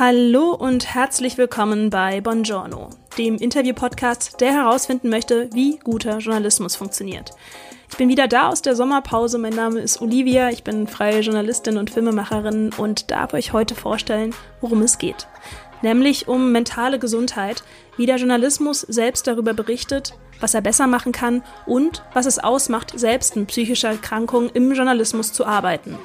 Hallo und herzlich willkommen bei Buongiorno, dem Interview-Podcast, der herausfinden möchte, wie guter Journalismus funktioniert. Ich bin wieder da aus der Sommerpause. Mein Name ist Olivia, ich bin freie Journalistin und Filmemacherin und darf euch heute vorstellen, worum es geht. Nämlich um mentale Gesundheit, wie der Journalismus selbst darüber berichtet, was er besser machen kann und was es ausmacht, selbst in psychischer Erkrankung im Journalismus zu arbeiten.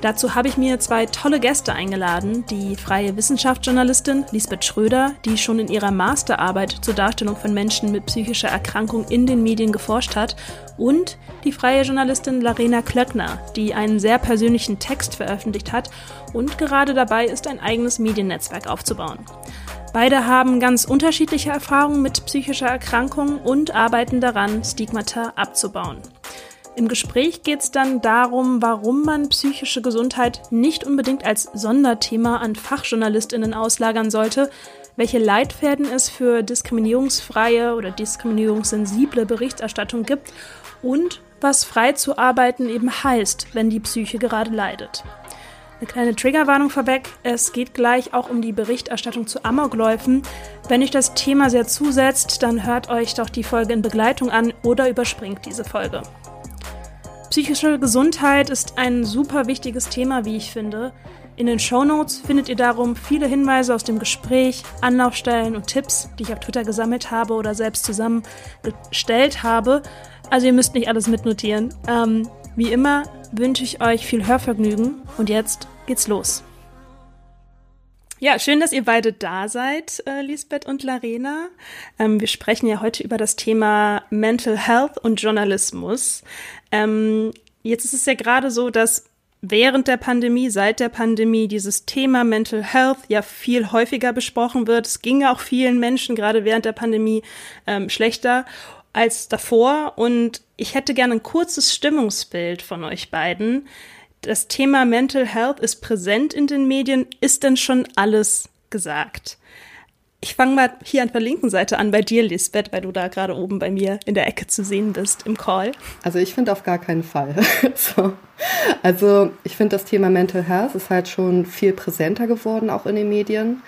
Dazu habe ich mir zwei tolle Gäste eingeladen. Die freie Wissenschaftsjournalistin Lisbeth Schröder, die schon in ihrer Masterarbeit zur Darstellung von Menschen mit psychischer Erkrankung in den Medien geforscht hat, und die freie Journalistin Larena Klöckner, die einen sehr persönlichen Text veröffentlicht hat und gerade dabei ist, ein eigenes Mediennetzwerk aufzubauen. Beide haben ganz unterschiedliche Erfahrungen mit psychischer Erkrankung und arbeiten daran, Stigmata abzubauen. Im Gespräch geht es dann darum, warum man psychische Gesundheit nicht unbedingt als Sonderthema an Fachjournalistinnen auslagern sollte, welche Leitfäden es für diskriminierungsfreie oder diskriminierungssensible Berichterstattung gibt und was frei zu arbeiten eben heißt, wenn die Psyche gerade leidet. Eine kleine Triggerwarnung vorweg. Es geht gleich auch um die Berichterstattung zu Amokläufen. Wenn euch das Thema sehr zusetzt, dann hört euch doch die Folge in Begleitung an oder überspringt diese Folge. Psychische Gesundheit ist ein super wichtiges Thema, wie ich finde. In den Show Notes findet ihr darum viele Hinweise aus dem Gespräch, Anlaufstellen und Tipps, die ich auf Twitter gesammelt habe oder selbst zusammengestellt habe. Also ihr müsst nicht alles mitnotieren. Ähm, wie immer wünsche ich euch viel Hörvergnügen und jetzt geht's los. Ja, schön, dass ihr beide da seid, äh, Lisbeth und Larena. Ähm, wir sprechen ja heute über das Thema Mental Health und Journalismus. Ähm, jetzt ist es ja gerade so, dass während der Pandemie, seit der Pandemie dieses Thema Mental Health ja viel häufiger besprochen wird. Es ging auch vielen Menschen gerade während der Pandemie ähm, schlechter als davor. Und ich hätte gerne ein kurzes Stimmungsbild von euch beiden das Thema Mental Health ist präsent in den Medien. Ist denn schon alles gesagt? Ich fange mal hier an der linken Seite an bei dir, Lisbeth, weil du da gerade oben bei mir in der Ecke zu sehen bist im Call. Also ich finde auf gar keinen Fall. so. Also ich finde das Thema Mental Health ist halt schon viel präsenter geworden, auch in den Medien.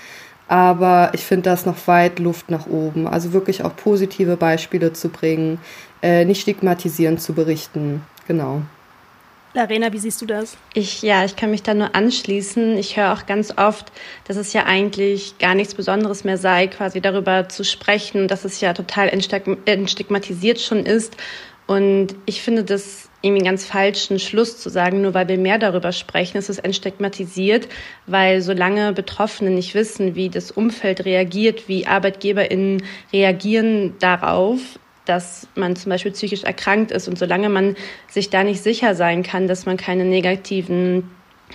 Aber ich finde das noch weit Luft nach oben. Also wirklich auch positive Beispiele zu bringen, äh, nicht stigmatisierend zu berichten. Genau. Arena, wie siehst du das? Ich, ja, ich kann mich da nur anschließen. Ich höre auch ganz oft, dass es ja eigentlich gar nichts Besonderes mehr sei, quasi darüber zu sprechen, dass es ja total entstigmatisiert schon ist. Und ich finde das irgendwie ganz falschen Schluss zu sagen, nur weil wir mehr darüber sprechen, ist es entstigmatisiert, weil solange Betroffene nicht wissen, wie das Umfeld reagiert, wie ArbeitgeberInnen reagieren darauf, dass man zum Beispiel psychisch erkrankt ist. Und solange man sich da nicht sicher sein kann, dass man keine negativen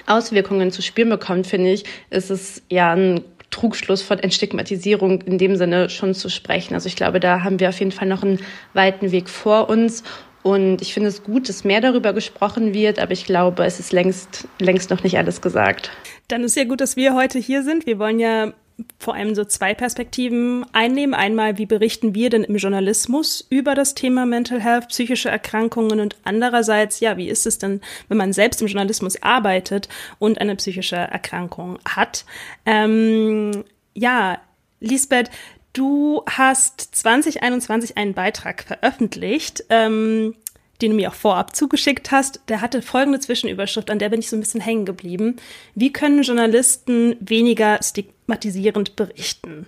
Auswirkungen zu spüren bekommt, finde ich, ist es ja ein Trugschluss von Entstigmatisierung in dem Sinne schon zu sprechen. Also ich glaube, da haben wir auf jeden Fall noch einen weiten Weg vor uns. Und ich finde es gut, dass mehr darüber gesprochen wird, aber ich glaube, es ist längst, längst noch nicht alles gesagt. Dann ist ja gut, dass wir heute hier sind. Wir wollen ja vor allem so zwei Perspektiven einnehmen. Einmal, wie berichten wir denn im Journalismus über das Thema Mental Health, psychische Erkrankungen und andererseits, ja, wie ist es denn, wenn man selbst im Journalismus arbeitet und eine psychische Erkrankung hat? Ähm, ja, Lisbeth, du hast 2021 einen Beitrag veröffentlicht. Ähm, den du mir auch vorab zugeschickt hast, der hatte folgende Zwischenüberschrift, an der bin ich so ein bisschen hängen geblieben. Wie können Journalisten weniger stigmatisierend berichten?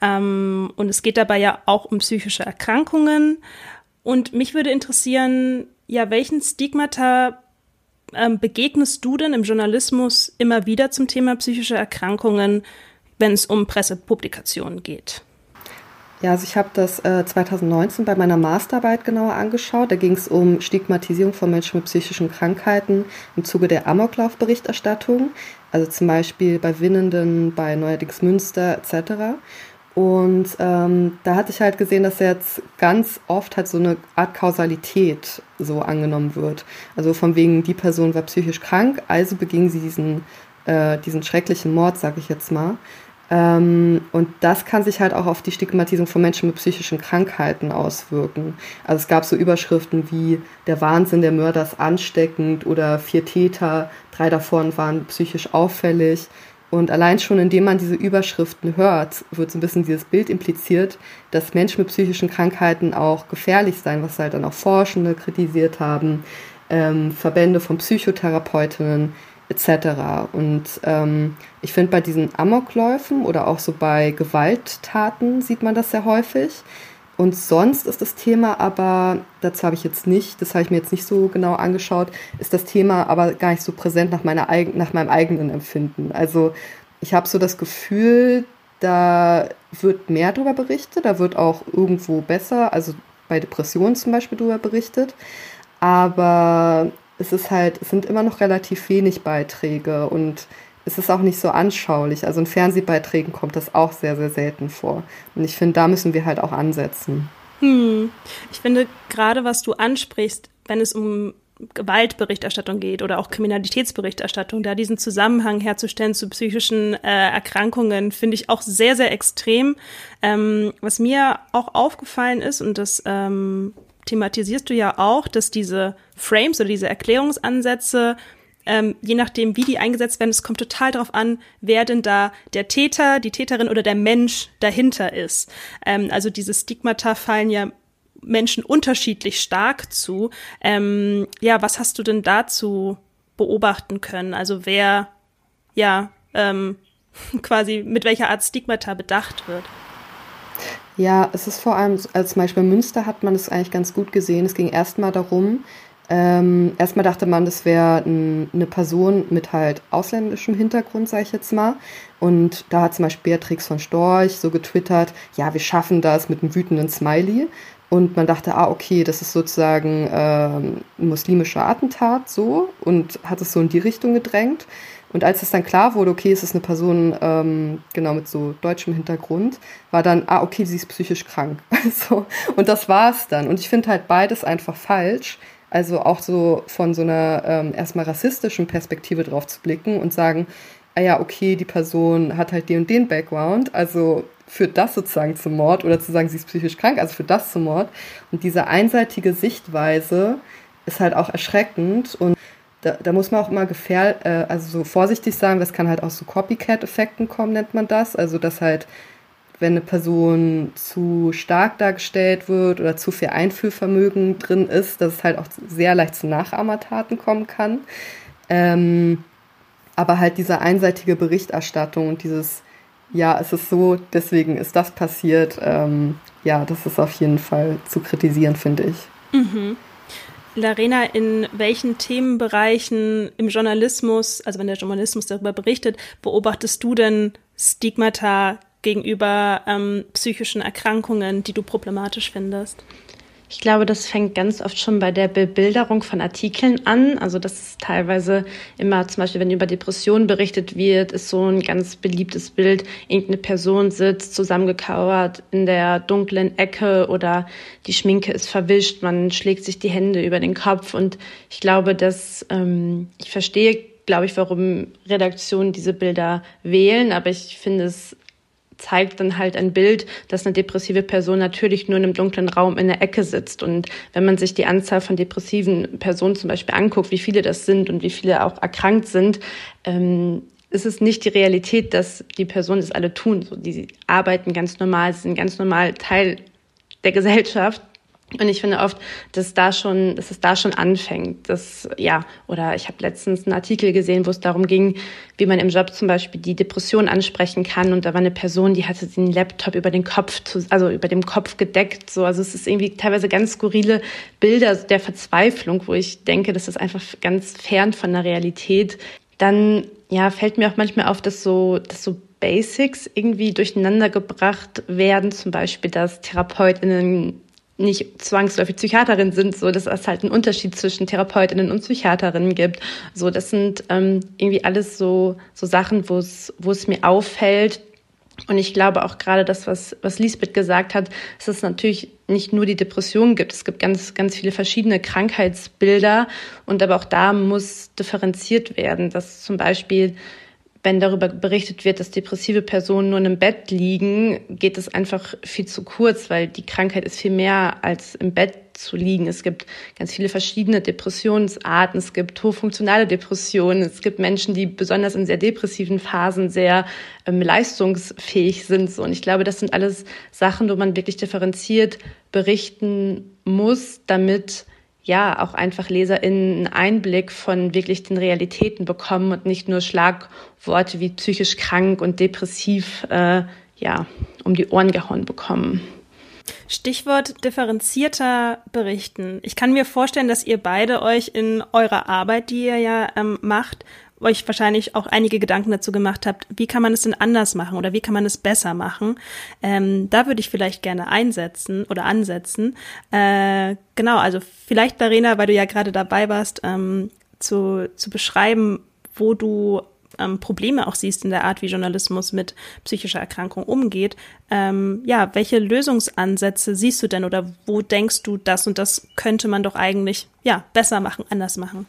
Ähm, und es geht dabei ja auch um psychische Erkrankungen. Und mich würde interessieren, ja, welchen Stigmata ähm, begegnest du denn im Journalismus immer wieder zum Thema psychische Erkrankungen, wenn es um Pressepublikationen geht? Ja, also ich habe das äh, 2019 bei meiner Masterarbeit genauer angeschaut. Da ging es um Stigmatisierung von Menschen mit psychischen Krankheiten im Zuge der Amoklauf-Berichterstattung. Also zum Beispiel bei Winnenden, bei Neuerdings Münster etc. Und ähm, da hatte ich halt gesehen, dass jetzt ganz oft halt so eine Art Kausalität so angenommen wird. Also von wegen, die Person war psychisch krank, also beging sie diesen, äh, diesen schrecklichen Mord, sag ich jetzt mal. Ähm, und das kann sich halt auch auf die Stigmatisierung von Menschen mit psychischen Krankheiten auswirken. Also es gab so Überschriften wie der Wahnsinn der Mörder ist ansteckend oder vier Täter, drei davon waren psychisch auffällig. Und allein schon, indem man diese Überschriften hört, wird so ein bisschen dieses Bild impliziert, dass Menschen mit psychischen Krankheiten auch gefährlich seien, was halt dann auch Forschende kritisiert haben, ähm, Verbände von Psychotherapeutinnen etc. Und ähm, ich finde, bei diesen Amokläufen oder auch so bei Gewalttaten sieht man das sehr häufig. Und sonst ist das Thema aber, dazu habe ich jetzt nicht, das habe ich mir jetzt nicht so genau angeschaut, ist das Thema aber gar nicht so präsent nach, meiner, nach meinem eigenen Empfinden. Also ich habe so das Gefühl, da wird mehr darüber berichtet, da wird auch irgendwo besser, also bei Depressionen zum Beispiel darüber berichtet. Aber es ist halt, es sind immer noch relativ wenig Beiträge und es ist auch nicht so anschaulich. Also in Fernsehbeiträgen kommt das auch sehr, sehr selten vor. Und ich finde, da müssen wir halt auch ansetzen. Hm. Ich finde, gerade was du ansprichst, wenn es um Gewaltberichterstattung geht oder auch Kriminalitätsberichterstattung, da diesen Zusammenhang herzustellen zu psychischen äh, Erkrankungen, finde ich auch sehr, sehr extrem. Ähm, was mir auch aufgefallen ist, und das ähm, thematisierst du ja auch, dass diese Frames oder diese Erklärungsansätze ähm, je nachdem, wie die eingesetzt werden, es kommt total darauf an, wer denn da der Täter, die Täterin oder der Mensch dahinter ist. Ähm, also diese Stigmata fallen ja Menschen unterschiedlich stark zu. Ähm, ja, was hast du denn dazu beobachten können? Also wer, ja, ähm, quasi mit welcher Art Stigmata bedacht wird? Ja, es ist vor allem, als zum Beispiel Münster hat man es eigentlich ganz gut gesehen. Es ging erstmal darum, ähm, erstmal dachte man, das wäre ein, eine Person mit halt ausländischem Hintergrund, sage ich jetzt mal. Und da hat zum Beispiel Beatrix von Storch so getwittert, ja, wir schaffen das mit einem wütenden Smiley. Und man dachte, ah, okay, das ist sozusagen ähm, ein muslimischer Attentat so und hat es so in die Richtung gedrängt. Und als es dann klar wurde, okay, es ist eine Person ähm, genau mit so deutschem Hintergrund, war dann, ah, okay, sie ist psychisch krank. so. Und das war es dann. Und ich finde halt beides einfach falsch, also auch so von so einer ähm, erstmal rassistischen Perspektive drauf zu blicken und sagen, ah ja, okay, die Person hat halt den und den Background, also führt das sozusagen zum Mord oder zu sagen, sie ist psychisch krank, also führt das zum Mord. Und diese einseitige Sichtweise ist halt auch erschreckend und da, da muss man auch immer gefähr, äh, also so vorsichtig sagen, das kann halt auch zu Copycat-Effekten kommen, nennt man das. Also dass halt wenn eine Person zu stark dargestellt wird oder zu viel Einfühlvermögen drin ist, dass es halt auch sehr leicht zu Nachahmertaten kommen kann. Ähm, aber halt diese einseitige Berichterstattung und dieses, ja, es ist so, deswegen ist das passiert, ähm, ja, das ist auf jeden Fall zu kritisieren, finde ich. Mhm. Larena, in welchen Themenbereichen im Journalismus, also wenn der Journalismus darüber berichtet, beobachtest du denn Stigmata gegenüber ähm, psychischen Erkrankungen, die du problematisch findest? Ich glaube, das fängt ganz oft schon bei der Bebilderung von Artikeln an. Also das ist teilweise immer, zum Beispiel, wenn über Depressionen berichtet wird, ist so ein ganz beliebtes Bild. Irgendeine Person sitzt zusammengekauert in der dunklen Ecke oder die Schminke ist verwischt, man schlägt sich die Hände über den Kopf. Und ich glaube, dass ähm, ich verstehe, glaube ich, warum Redaktionen diese Bilder wählen, aber ich finde es zeigt dann halt ein Bild, dass eine depressive Person natürlich nur in einem dunklen Raum in der Ecke sitzt. Und wenn man sich die Anzahl von depressiven Personen zum Beispiel anguckt, wie viele das sind und wie viele auch erkrankt sind, ähm, ist es nicht die Realität, dass die Personen das alle tun. So, die arbeiten ganz normal, sind ganz normal Teil der Gesellschaft und ich finde oft, dass da schon, dass es da schon anfängt. Dass, ja, oder ich habe letztens einen Artikel gesehen, wo es darum ging, wie man im Job zum Beispiel die Depression ansprechen kann. Und da war eine Person, die hatte den Laptop über den Kopf, also über dem Kopf gedeckt. So, also es ist irgendwie teilweise ganz skurrile Bilder der Verzweiflung, wo ich denke, das ist einfach ganz fern von der Realität. Dann, ja, fällt mir auch manchmal auf, dass so, dass so Basics irgendwie durcheinander gebracht werden, zum Beispiel, dass TherapeutInnen nicht zwangsläufig Psychiaterin sind, so dass es halt einen Unterschied zwischen Therapeutinnen und Psychiaterinnen gibt. So, das sind ähm, irgendwie alles so so Sachen, wo es mir auffällt. Und ich glaube auch gerade das, was was Lisbeth gesagt hat, dass es natürlich nicht nur die Depression gibt. Es gibt ganz ganz viele verschiedene Krankheitsbilder und aber auch da muss differenziert werden, dass zum Beispiel wenn darüber berichtet wird, dass depressive Personen nur einem Bett liegen, geht es einfach viel zu kurz, weil die Krankheit ist viel mehr als im Bett zu liegen. Es gibt ganz viele verschiedene Depressionsarten. Es gibt hochfunktionale Depressionen. Es gibt Menschen, die besonders in sehr depressiven Phasen sehr ähm, leistungsfähig sind. Und ich glaube, das sind alles Sachen, wo man wirklich differenziert berichten muss, damit ja auch einfach LeserInnen einen Einblick von wirklich den Realitäten bekommen und nicht nur Schlagworte wie psychisch krank und depressiv äh, ja um die Ohren gehauen bekommen. Stichwort differenzierter Berichten. Ich kann mir vorstellen, dass ihr beide euch in eurer Arbeit, die ihr ja ähm, macht, euch wahrscheinlich auch einige Gedanken dazu gemacht habt, wie kann man es denn anders machen oder wie kann man es besser machen. Ähm, da würde ich vielleicht gerne einsetzen oder ansetzen. Äh, genau, also vielleicht, Verena, weil du ja gerade dabei warst, ähm, zu, zu beschreiben, wo du ähm, Probleme auch siehst in der Art, wie Journalismus mit psychischer Erkrankung umgeht. Ähm, ja, welche Lösungsansätze siehst du denn oder wo denkst du, das und das könnte man doch eigentlich ja besser machen, anders machen?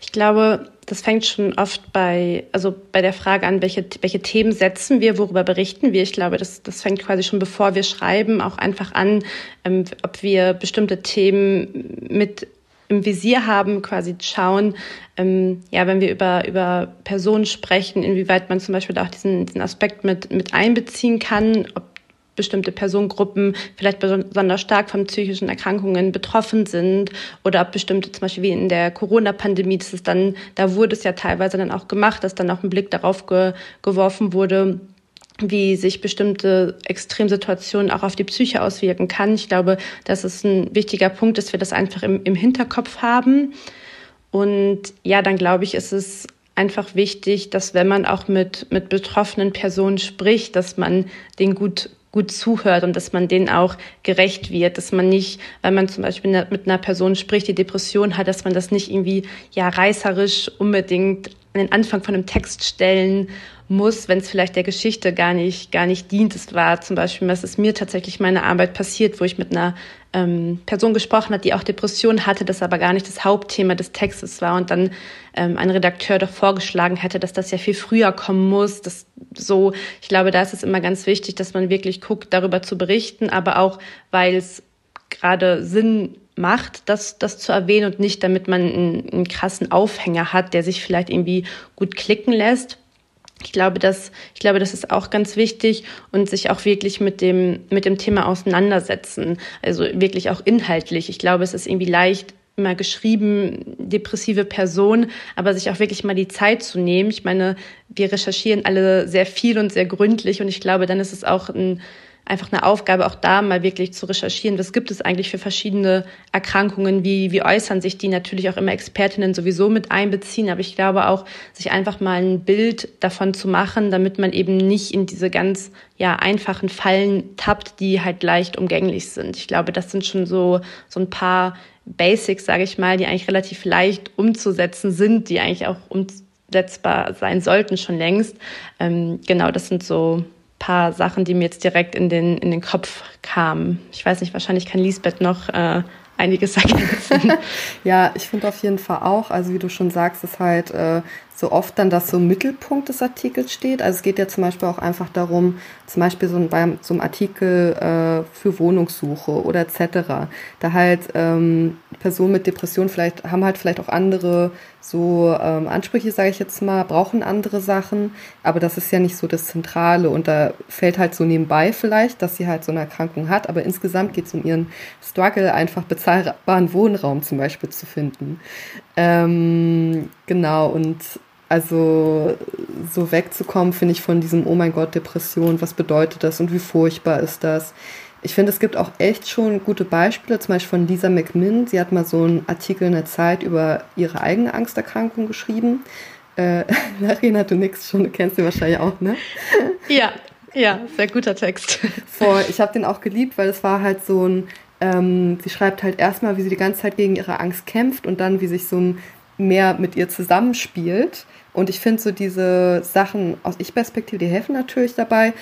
Ich glaube, das fängt schon oft bei, also bei der Frage an, welche, welche Themen setzen wir, worüber berichten wir. Ich glaube, das, das fängt quasi schon bevor wir schreiben auch einfach an, ähm, ob wir bestimmte Themen mit im Visier haben, quasi schauen, ähm, ja, wenn wir über, über Personen sprechen, inwieweit man zum Beispiel auch diesen, diesen Aspekt mit, mit einbeziehen kann, ob bestimmte Personengruppen vielleicht besonders stark von psychischen Erkrankungen betroffen sind oder ob bestimmte, zum Beispiel wie in der Corona-Pandemie, das ist dann, da wurde es ja teilweise dann auch gemacht, dass dann auch ein Blick darauf ge, geworfen wurde, wie sich bestimmte Extremsituationen auch auf die Psyche auswirken kann. Ich glaube, das ist ein wichtiger Punkt, dass wir das einfach im, im Hinterkopf haben. Und ja, dann glaube ich, ist es einfach wichtig, dass wenn man auch mit, mit betroffenen Personen spricht, dass man den gut gut zuhört und dass man denen auch gerecht wird, dass man nicht, wenn man zum Beispiel mit einer Person spricht, die Depression hat, dass man das nicht irgendwie ja reißerisch unbedingt an den Anfang von einem Text stellen muss, wenn es vielleicht der Geschichte gar nicht, gar nicht dient. Es war zum Beispiel, was ist mir tatsächlich meine Arbeit passiert, wo ich mit einer ähm, Person gesprochen hat, die auch Depressionen hatte, das aber gar nicht das Hauptthema des Textes war und dann ähm, ein Redakteur doch vorgeschlagen hätte, dass das ja viel früher kommen muss. Das so, ich glaube, da ist es immer ganz wichtig, dass man wirklich guckt, darüber zu berichten, aber auch, weil es gerade Sinn macht, das, das zu erwähnen und nicht, damit man einen, einen krassen Aufhänger hat, der sich vielleicht irgendwie gut klicken lässt. Ich glaube, dass, ich glaube, das ist auch ganz wichtig und sich auch wirklich mit dem, mit dem Thema auseinandersetzen. Also wirklich auch inhaltlich. Ich glaube, es ist irgendwie leicht, immer geschrieben, depressive Person, aber sich auch wirklich mal die Zeit zu nehmen. Ich meine, wir recherchieren alle sehr viel und sehr gründlich und ich glaube, dann ist es auch ein, einfach eine Aufgabe, auch da mal wirklich zu recherchieren, was gibt es eigentlich für verschiedene Erkrankungen, wie, wie äußern sich die natürlich auch immer Expertinnen sowieso mit einbeziehen, aber ich glaube auch, sich einfach mal ein Bild davon zu machen, damit man eben nicht in diese ganz ja, einfachen Fallen tappt, die halt leicht umgänglich sind. Ich glaube, das sind schon so, so ein paar Basics, sage ich mal, die eigentlich relativ leicht umzusetzen sind, die eigentlich auch umsetzbar sein sollten schon längst. Ähm, genau, das sind so paar Sachen, die mir jetzt direkt in den, in den Kopf kamen. Ich weiß nicht, wahrscheinlich kann Lisbeth noch äh, einiges ergänzen. ja, ich finde auf jeden Fall auch, also wie du schon sagst, ist halt äh, so oft dann das so im Mittelpunkt des Artikels steht. Also es geht ja zum Beispiel auch einfach darum, zum Beispiel so ein, beim so einem Artikel äh, für Wohnungssuche oder etc. Da halt ähm, Personen mit Depressionen vielleicht haben halt vielleicht auch andere so ähm, Ansprüche, sage ich jetzt mal, brauchen andere Sachen, aber das ist ja nicht so das Zentrale und da fällt halt so nebenbei vielleicht, dass sie halt so eine Erkrankung hat, aber insgesamt geht es um ihren Struggle, einfach bezahlbaren Wohnraum zum Beispiel zu finden. Ähm, genau, und also so wegzukommen, finde ich, von diesem Oh mein Gott, Depression, was bedeutet das und wie furchtbar ist das? Ich finde, es gibt auch echt schon gute Beispiele, zum Beispiel von Lisa McMinn. Sie hat mal so einen Artikel in der Zeit über ihre eigene Angsterkrankung geschrieben. Äh, Larina, du nix schon, du kennst sie wahrscheinlich auch, ne? Ja, ja, sehr guter Text. Voll, ich habe den auch geliebt, weil es war halt so ein, ähm, sie schreibt halt erstmal, wie sie die ganze Zeit gegen ihre Angst kämpft und dann, wie sich so ein mehr mit ihr zusammenspielt. Und ich finde so diese Sachen aus Ich-Perspektive, die helfen natürlich dabei.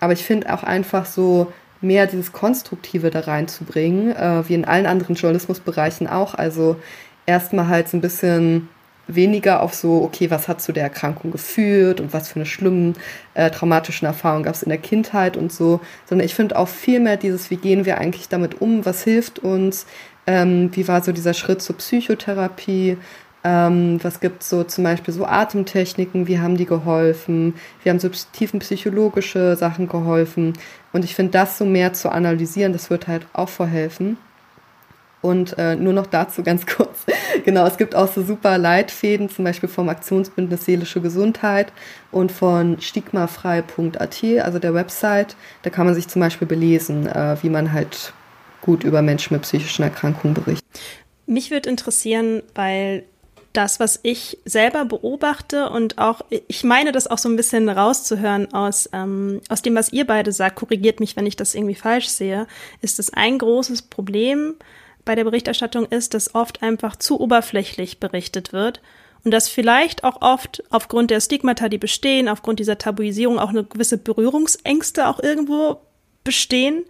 Aber ich finde auch einfach so mehr dieses Konstruktive da reinzubringen, äh, wie in allen anderen Journalismusbereichen auch. Also erstmal halt so ein bisschen weniger auf so, okay, was hat zu der Erkrankung geführt und was für eine schlimmen äh, traumatischen Erfahrungen gab es in der Kindheit und so, sondern ich finde auch viel mehr dieses, wie gehen wir eigentlich damit um, was hilft uns, Ähm, wie war so dieser Schritt zur Psychotherapie? Ähm, was gibt es so zum Beispiel so Atemtechniken, wie haben die geholfen? Wie haben so tiefenpsychologische Sachen geholfen? Und ich finde, das so mehr zu analysieren, das wird halt auch vorhelfen. Und äh, nur noch dazu ganz kurz. genau, es gibt auch so super Leitfäden, zum Beispiel vom Aktionsbündnis Seelische Gesundheit und von stigmafrei.at, also der Website. Da kann man sich zum Beispiel belesen, äh, wie man halt gut über Menschen mit psychischen Erkrankungen berichtet. Mich würde interessieren, weil das, was ich selber beobachte und auch, ich meine das auch so ein bisschen rauszuhören aus, ähm, aus dem, was ihr beide sagt, korrigiert mich, wenn ich das irgendwie falsch sehe, ist das ein großes Problem bei der Berichterstattung ist, dass oft einfach zu oberflächlich berichtet wird und dass vielleicht auch oft aufgrund der Stigmata, die bestehen, aufgrund dieser Tabuisierung auch eine gewisse Berührungsängste auch irgendwo bestehen.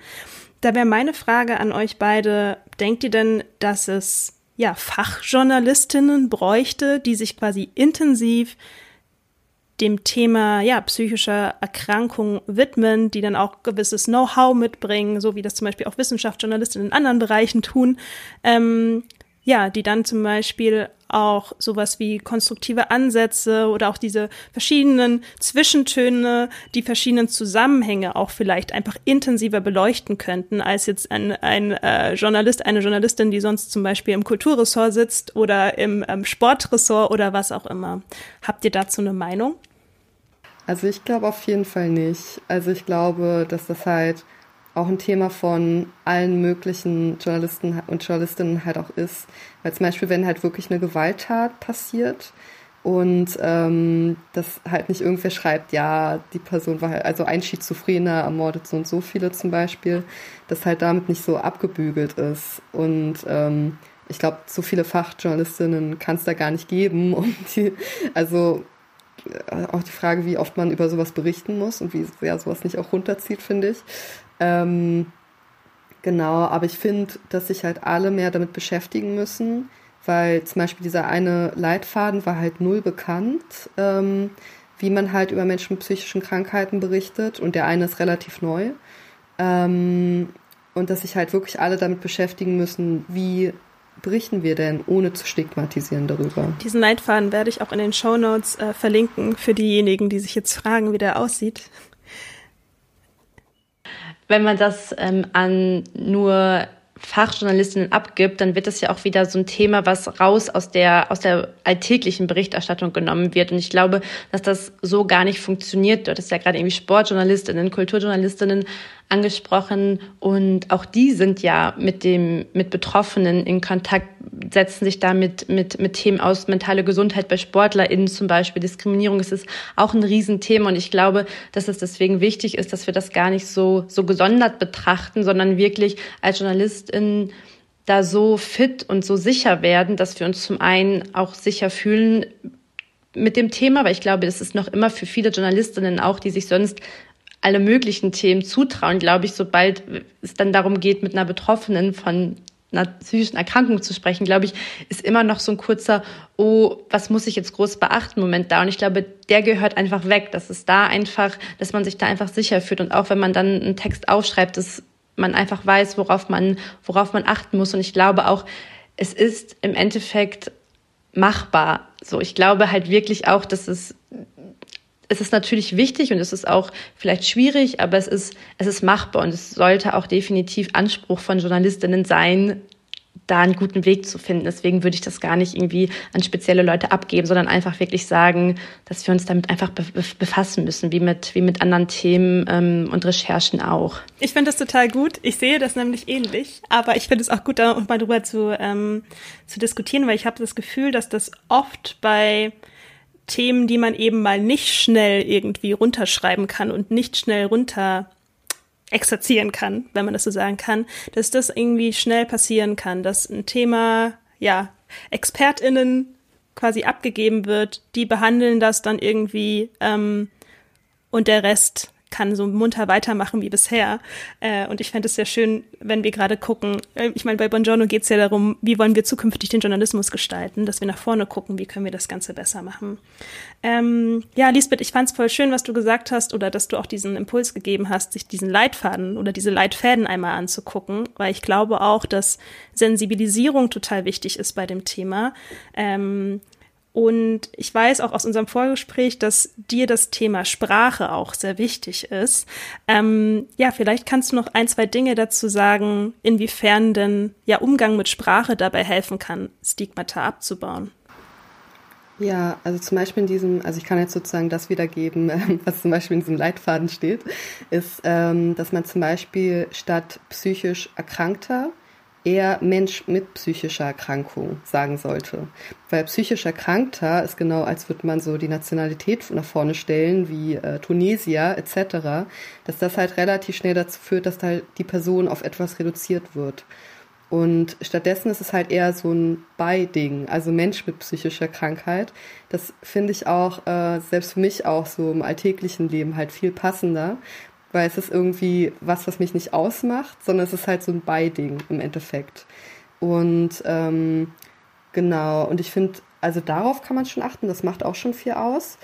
Da wäre meine Frage an euch beide, denkt ihr denn, dass es ja, Fachjournalistinnen bräuchte, die sich quasi intensiv dem Thema ja, psychischer Erkrankung widmen, die dann auch gewisses Know-how mitbringen, so wie das zum Beispiel auch Wissenschaftsjournalistinnen in anderen Bereichen tun, ähm, ja, die dann zum Beispiel auch sowas wie konstruktive Ansätze oder auch diese verschiedenen Zwischentöne, die verschiedenen Zusammenhänge auch vielleicht einfach intensiver beleuchten könnten, als jetzt ein, ein äh, Journalist, eine Journalistin, die sonst zum Beispiel im Kulturressort sitzt oder im ähm, Sportressort oder was auch immer. Habt ihr dazu eine Meinung? Also ich glaube auf jeden Fall nicht. Also ich glaube, dass das halt auch ein Thema von allen möglichen Journalisten und Journalistinnen halt auch ist. Weil zum Beispiel, wenn halt wirklich eine Gewalttat passiert und ähm, das halt nicht irgendwer schreibt, ja, die Person war halt, also ein Schizophrener ermordet so und so viele zum Beispiel, dass halt damit nicht so abgebügelt ist. Und ähm, ich glaube, so viele Fachjournalistinnen kann es da gar nicht geben. Und die, also äh, auch die Frage, wie oft man über sowas berichten muss und wie sehr sowas nicht auch runterzieht, finde ich. Ähm, genau, aber ich finde, dass sich halt alle mehr damit beschäftigen müssen, weil zum Beispiel dieser eine Leitfaden war halt null bekannt, ähm, wie man halt über Menschen mit psychischen Krankheiten berichtet und der eine ist relativ neu. Ähm, und dass sich halt wirklich alle damit beschäftigen müssen, wie berichten wir denn, ohne zu stigmatisieren darüber? Diesen Leitfaden werde ich auch in den Show Notes äh, verlinken für diejenigen, die sich jetzt fragen, wie der aussieht wenn man das ähm, an nur Fachjournalistinnen abgibt, dann wird das ja auch wieder so ein Thema, was raus aus der, aus der alltäglichen Berichterstattung genommen wird. Und ich glaube, dass das so gar nicht funktioniert. Du hattest ja gerade irgendwie Sportjournalistinnen, Kulturjournalistinnen angesprochen und auch die sind ja mit dem, mit Betroffenen in Kontakt, setzen sich da mit, mit, mit Themen aus, mentale Gesundheit bei SportlerInnen zum Beispiel, Diskriminierung, es ist auch ein Riesenthema und ich glaube, dass es deswegen wichtig ist, dass wir das gar nicht so, so gesondert betrachten, sondern wirklich als JournalistInnen da so fit und so sicher werden, dass wir uns zum einen auch sicher fühlen mit dem Thema, weil ich glaube, das ist noch immer für viele Journalistinnen auch, die sich sonst alle möglichen Themen zutrauen, glaube ich, sobald es dann darum geht, mit einer Betroffenen von einer psychischen Erkrankung zu sprechen, glaube ich, ist immer noch so ein kurzer, oh, was muss ich jetzt groß beachten, Moment da. Und ich glaube, der gehört einfach weg. Das ist da einfach, dass man sich da einfach sicher fühlt. Und auch wenn man dann einen Text aufschreibt, dass man einfach weiß, worauf man, worauf man achten muss. Und ich glaube auch, es ist im Endeffekt machbar. So, ich glaube halt wirklich auch, dass es es ist natürlich wichtig und es ist auch vielleicht schwierig, aber es ist, es ist machbar und es sollte auch definitiv Anspruch von Journalistinnen sein, da einen guten Weg zu finden. Deswegen würde ich das gar nicht irgendwie an spezielle Leute abgeben, sondern einfach wirklich sagen, dass wir uns damit einfach befassen müssen, wie mit, wie mit anderen Themen ähm, und Recherchen auch. Ich finde das total gut. Ich sehe das nämlich ähnlich, aber ich finde es auch gut, da mal drüber zu, ähm, zu diskutieren, weil ich habe das Gefühl, dass das oft bei Themen, die man eben mal nicht schnell irgendwie runterschreiben kann und nicht schnell runter exerzieren kann, wenn man das so sagen kann, dass das irgendwie schnell passieren kann, dass ein Thema, ja, ExpertInnen quasi abgegeben wird, die behandeln das dann irgendwie ähm, und der Rest kann so munter weitermachen wie bisher. Äh, und ich fände es sehr schön, wenn wir gerade gucken, äh, ich meine, bei Bongiorno geht es ja darum, wie wollen wir zukünftig den Journalismus gestalten, dass wir nach vorne gucken, wie können wir das Ganze besser machen. Ähm, ja, Lisbeth, ich fand es voll schön, was du gesagt hast oder dass du auch diesen Impuls gegeben hast, sich diesen Leitfaden oder diese Leitfäden einmal anzugucken, weil ich glaube auch, dass Sensibilisierung total wichtig ist bei dem Thema. Ähm, und ich weiß auch aus unserem Vorgespräch, dass dir das Thema Sprache auch sehr wichtig ist. Ähm, ja, vielleicht kannst du noch ein, zwei Dinge dazu sagen, inwiefern denn ja Umgang mit Sprache dabei helfen kann, Stigmata abzubauen. Ja, also zum Beispiel in diesem, also ich kann jetzt sozusagen das wiedergeben, was zum Beispiel in diesem Leitfaden steht, ist, ähm, dass man zum Beispiel statt psychisch Erkrankter eher Mensch mit psychischer Erkrankung sagen sollte. Weil psychisch Erkrankter ist genau, als würde man so die Nationalität nach vorne stellen, wie äh, Tunesier etc., dass das halt relativ schnell dazu führt, dass halt die Person auf etwas reduziert wird. Und stattdessen ist es halt eher so ein Beiding, also Mensch mit psychischer Krankheit. Das finde ich auch äh, selbst für mich auch so im alltäglichen Leben halt viel passender, weil es ist irgendwie was, was mich nicht ausmacht, sondern es ist halt so ein Beiding im Endeffekt. Und ähm, genau, und ich finde, also darauf kann man schon achten, das macht auch schon viel aus.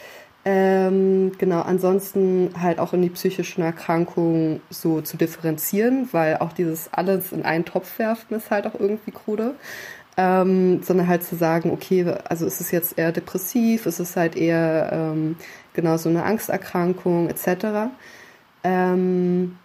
Ähm, genau, ansonsten halt auch in die psychischen Erkrankungen so zu differenzieren, weil auch dieses alles in einen Topf werfen ist halt auch irgendwie krude. Ähm, sondern halt zu sagen, okay, also ist es jetzt eher depressiv, ist es halt eher ähm, genau so eine Angsterkrankung etc. Ähm,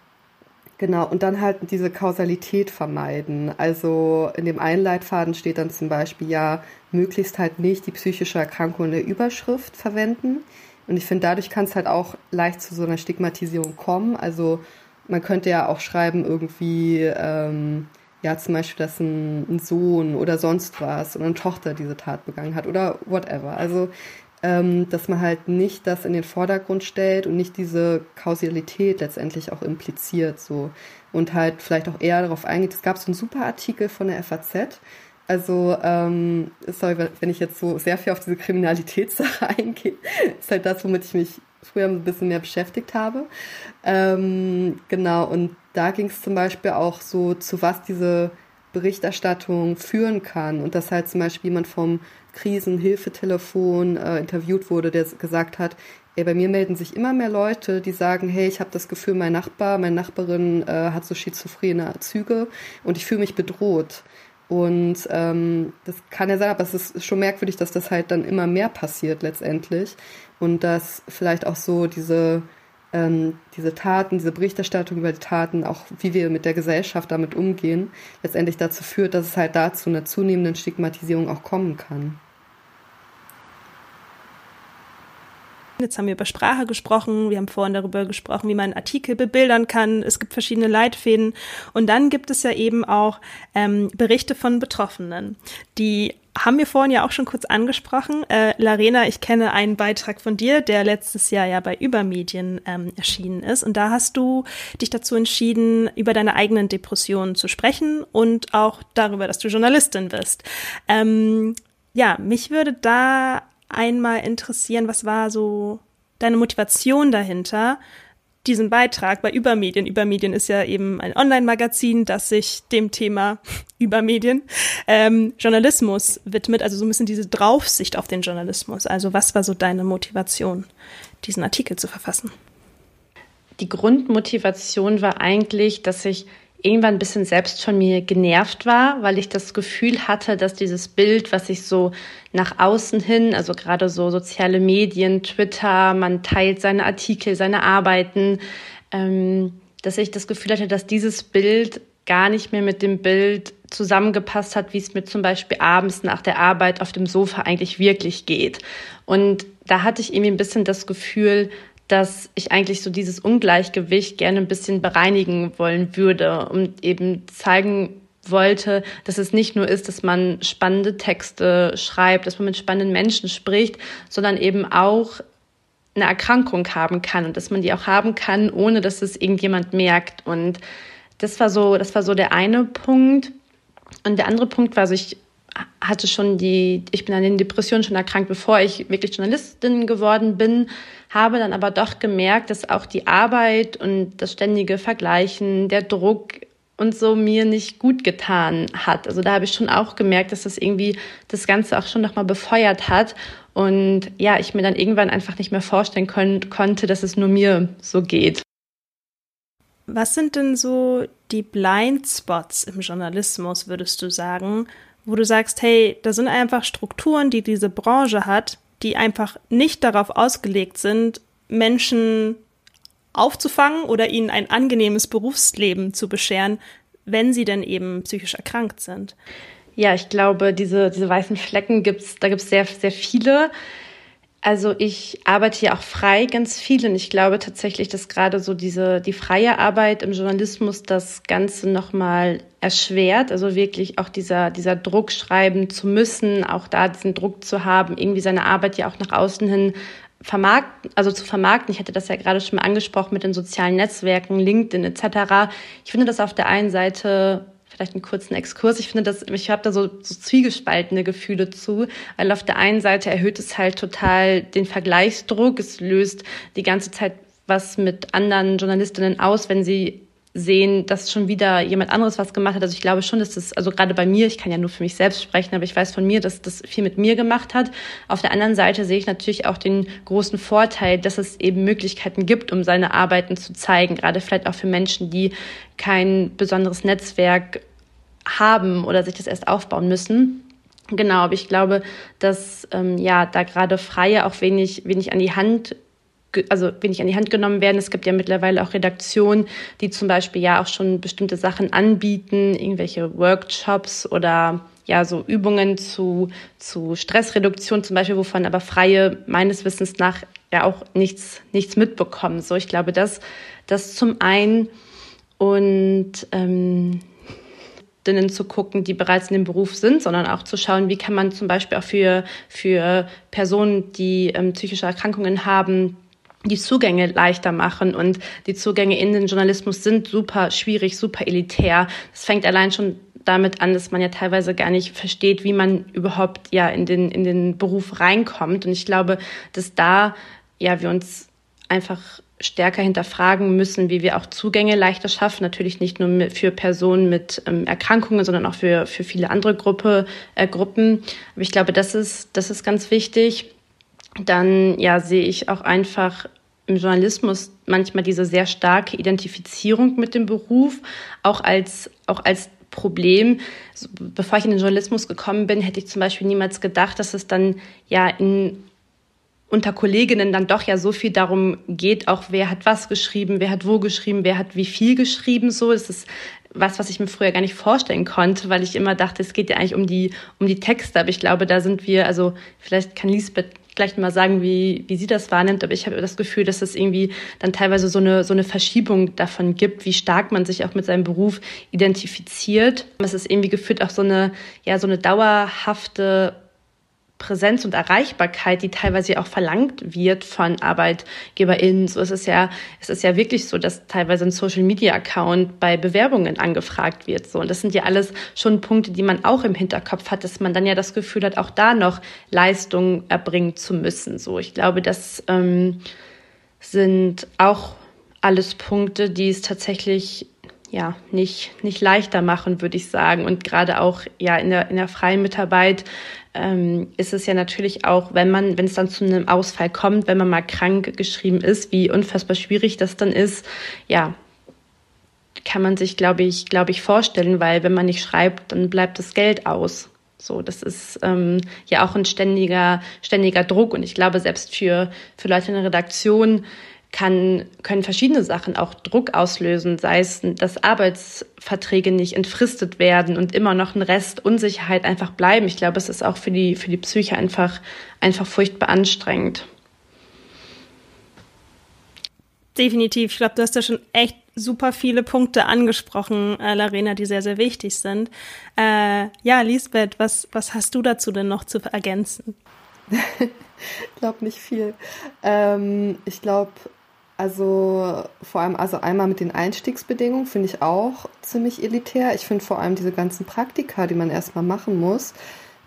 genau, und dann halt diese Kausalität vermeiden. Also in dem Einleitfaden steht dann zum Beispiel ja, möglichst halt nicht die psychische Erkrankung in der Überschrift verwenden. Und ich finde, dadurch kann es halt auch leicht zu so einer Stigmatisierung kommen. Also man könnte ja auch schreiben, irgendwie, ähm, ja, zum Beispiel, dass ein, ein Sohn oder sonst was oder eine Tochter diese Tat begangen hat oder whatever. Also ähm, dass man halt nicht das in den Vordergrund stellt und nicht diese Kausalität letztendlich auch impliziert so und halt vielleicht auch eher darauf eingeht. Es gab so einen super Artikel von der FAZ. Also, ähm, sorry, wenn ich jetzt so sehr viel auf diese Kriminalitätssache eingehe, ist halt das, womit ich mich früher ein bisschen mehr beschäftigt habe. Ähm, genau, und da ging es zum Beispiel auch so, zu was diese Berichterstattung führen kann und dass halt zum Beispiel jemand vom Krisenhilfetelefon äh, interviewt wurde, der gesagt hat, ey, bei mir melden sich immer mehr Leute, die sagen, hey, ich habe das Gefühl, mein Nachbar, meine Nachbarin äh, hat so schizophrene Züge und ich fühle mich bedroht. Und ähm, das kann ja sein, aber es ist schon merkwürdig, dass das halt dann immer mehr passiert letztendlich und dass vielleicht auch so diese ähm, diese Taten, diese Berichterstattung über die Taten, auch wie wir mit der Gesellschaft damit umgehen, letztendlich dazu führt, dass es halt dazu einer zunehmenden Stigmatisierung auch kommen kann. Jetzt haben wir über Sprache gesprochen, wir haben vorhin darüber gesprochen, wie man Artikel bebildern kann. Es gibt verschiedene Leitfäden. Und dann gibt es ja eben auch ähm, Berichte von Betroffenen, die haben wir vorhin ja auch schon kurz angesprochen. Äh, Larena, ich kenne einen Beitrag von dir, der letztes Jahr ja bei Übermedien ähm, erschienen ist. Und da hast du dich dazu entschieden, über deine eigenen Depressionen zu sprechen und auch darüber, dass du Journalistin bist. Ähm, ja, mich würde da einmal interessieren, was war so deine Motivation dahinter, diesen Beitrag bei Übermedien. Übermedien ist ja eben ein Online-Magazin, das sich dem Thema Übermedien ähm, Journalismus widmet, also so ein bisschen diese Draufsicht auf den Journalismus. Also was war so deine Motivation, diesen Artikel zu verfassen? Die Grundmotivation war eigentlich, dass ich irgendwann ein bisschen selbst von mir genervt war, weil ich das Gefühl hatte, dass dieses Bild, was ich so nach außen hin, also gerade so soziale Medien, Twitter, man teilt seine Artikel, seine Arbeiten, ähm, dass ich das Gefühl hatte, dass dieses Bild gar nicht mehr mit dem Bild zusammengepasst hat, wie es mir zum Beispiel abends nach der Arbeit auf dem Sofa eigentlich wirklich geht. Und da hatte ich irgendwie ein bisschen das Gefühl, dass ich eigentlich so dieses Ungleichgewicht gerne ein bisschen bereinigen wollen würde und eben zeigen wollte, dass es nicht nur ist, dass man spannende Texte schreibt, dass man mit spannenden Menschen spricht, sondern eben auch eine Erkrankung haben kann und dass man die auch haben kann, ohne dass es irgendjemand merkt. Und das war so, das war so der eine Punkt. Und der andere Punkt war, also ich hatte schon die, ich bin an den Depressionen schon erkrankt, bevor ich wirklich Journalistin geworden bin, habe dann aber doch gemerkt, dass auch die Arbeit und das ständige Vergleichen, der Druck und so mir nicht gut getan hat. Also da habe ich schon auch gemerkt, dass das irgendwie das Ganze auch schon nochmal befeuert hat. Und ja, ich mir dann irgendwann einfach nicht mehr vorstellen kon konnte, dass es nur mir so geht. Was sind denn so die Blindspots im Journalismus, würdest du sagen, wo du sagst, hey, da sind einfach Strukturen, die diese Branche hat, die einfach nicht darauf ausgelegt sind, Menschen aufzufangen oder ihnen ein angenehmes Berufsleben zu bescheren, wenn sie denn eben psychisch erkrankt sind? Ja, ich glaube, diese, diese weißen Flecken gibt's, da gibt's sehr, sehr viele. Also ich arbeite ja auch frei ganz viel und ich glaube tatsächlich, dass gerade so diese die freie Arbeit im Journalismus das Ganze nochmal erschwert. Also wirklich auch dieser dieser Druck schreiben zu müssen, auch da diesen Druck zu haben, irgendwie seine Arbeit ja auch nach außen hin vermarkten, also zu vermarkten. Ich hatte das ja gerade schon mal angesprochen mit den sozialen Netzwerken, LinkedIn etc. Ich finde das auf der einen Seite vielleicht einen kurzen Exkurs. Ich finde, dass ich habe da so, so zwiegespaltene Gefühle zu, weil auf der einen Seite erhöht es halt total den Vergleichsdruck. Es löst die ganze Zeit was mit anderen Journalistinnen aus, wenn sie sehen, dass schon wieder jemand anderes was gemacht hat. Also ich glaube schon, dass das, also gerade bei mir, ich kann ja nur für mich selbst sprechen, aber ich weiß von mir, dass das viel mit mir gemacht hat. Auf der anderen Seite sehe ich natürlich auch den großen Vorteil, dass es eben Möglichkeiten gibt, um seine Arbeiten zu zeigen, gerade vielleicht auch für Menschen, die kein besonderes Netzwerk haben oder sich das erst aufbauen müssen. Genau, aber ich glaube, dass ähm, ja da gerade Freie auch wenig, wenig an die Hand also wenig an die Hand genommen werden. Es gibt ja mittlerweile auch Redaktionen, die zum Beispiel ja auch schon bestimmte Sachen anbieten, irgendwelche Workshops oder ja so Übungen zu, zu Stressreduktion zum Beispiel, wovon aber Freie meines Wissens nach ja auch nichts, nichts mitbekommen. So, ich glaube, das, das zum einen und ähm, zu gucken, die bereits in dem Beruf sind, sondern auch zu schauen, wie kann man zum Beispiel auch für, für Personen, die ähm, psychische Erkrankungen haben, die Zugänge leichter machen und die Zugänge in den Journalismus sind super schwierig, super elitär. Das fängt allein schon damit an, dass man ja teilweise gar nicht versteht, wie man überhaupt ja in den in den Beruf reinkommt und ich glaube, dass da ja wir uns einfach stärker hinterfragen müssen, wie wir auch Zugänge leichter schaffen. Natürlich nicht nur für Personen mit ähm, Erkrankungen, sondern auch für, für viele andere Gruppe, äh, Gruppen. Aber ich glaube, das ist, das ist ganz wichtig. Dann ja, sehe ich auch einfach im Journalismus manchmal diese sehr starke Identifizierung mit dem Beruf, auch als, auch als Problem. Bevor ich in den Journalismus gekommen bin, hätte ich zum Beispiel niemals gedacht, dass es dann ja in unter Kolleginnen dann doch ja so viel darum geht, auch wer hat was geschrieben, wer hat wo geschrieben, wer hat wie viel geschrieben, so. Es ist was, was ich mir früher gar nicht vorstellen konnte, weil ich immer dachte, es geht ja eigentlich um die, um die Texte. Aber ich glaube, da sind wir, also vielleicht kann Lisbeth gleich mal sagen, wie, wie sie das wahrnimmt, aber ich habe das Gefühl, dass es irgendwie dann teilweise so eine, so eine Verschiebung davon gibt, wie stark man sich auch mit seinem Beruf identifiziert. Es ist irgendwie gefühlt auch so eine, ja, so eine dauerhafte Präsenz und Erreichbarkeit, die teilweise auch verlangt wird von ArbeitgeberInnen. So ist es ja, es ist ja wirklich so, dass teilweise ein Social Media Account bei Bewerbungen angefragt wird. So. Und das sind ja alles schon Punkte, die man auch im Hinterkopf hat, dass man dann ja das Gefühl hat, auch da noch Leistung erbringen zu müssen. So, ich glaube, das ähm, sind auch alles Punkte, die es tatsächlich ja nicht nicht leichter machen, würde ich sagen. Und gerade auch ja in der in der freien Mitarbeit ähm, ist es ja natürlich auch, wenn man, wenn es dann zu einem Ausfall kommt, wenn man mal krank geschrieben ist, wie unfassbar schwierig das dann ist, ja, kann man sich, glaube ich, glaube ich, vorstellen, weil wenn man nicht schreibt, dann bleibt das Geld aus. So, das ist ähm, ja auch ein ständiger, ständiger Druck. Und ich glaube, selbst für, für Leute in der Redaktion kann, können verschiedene Sachen auch Druck auslösen, sei es, dass Arbeitsverträge nicht entfristet werden und immer noch ein Rest Unsicherheit einfach bleiben. Ich glaube, es ist auch für die, für die Psyche einfach, einfach furchtbar anstrengend. Definitiv. Ich glaube, du hast da schon echt super viele Punkte angesprochen, äh, Larena, die sehr, sehr wichtig sind. Äh, ja, Lisbeth, was, was hast du dazu denn noch zu ergänzen? ich glaube nicht viel. Ähm, ich glaube, also vor allem, also einmal mit den Einstiegsbedingungen finde ich auch ziemlich elitär. Ich finde vor allem diese ganzen Praktika, die man erstmal machen muss,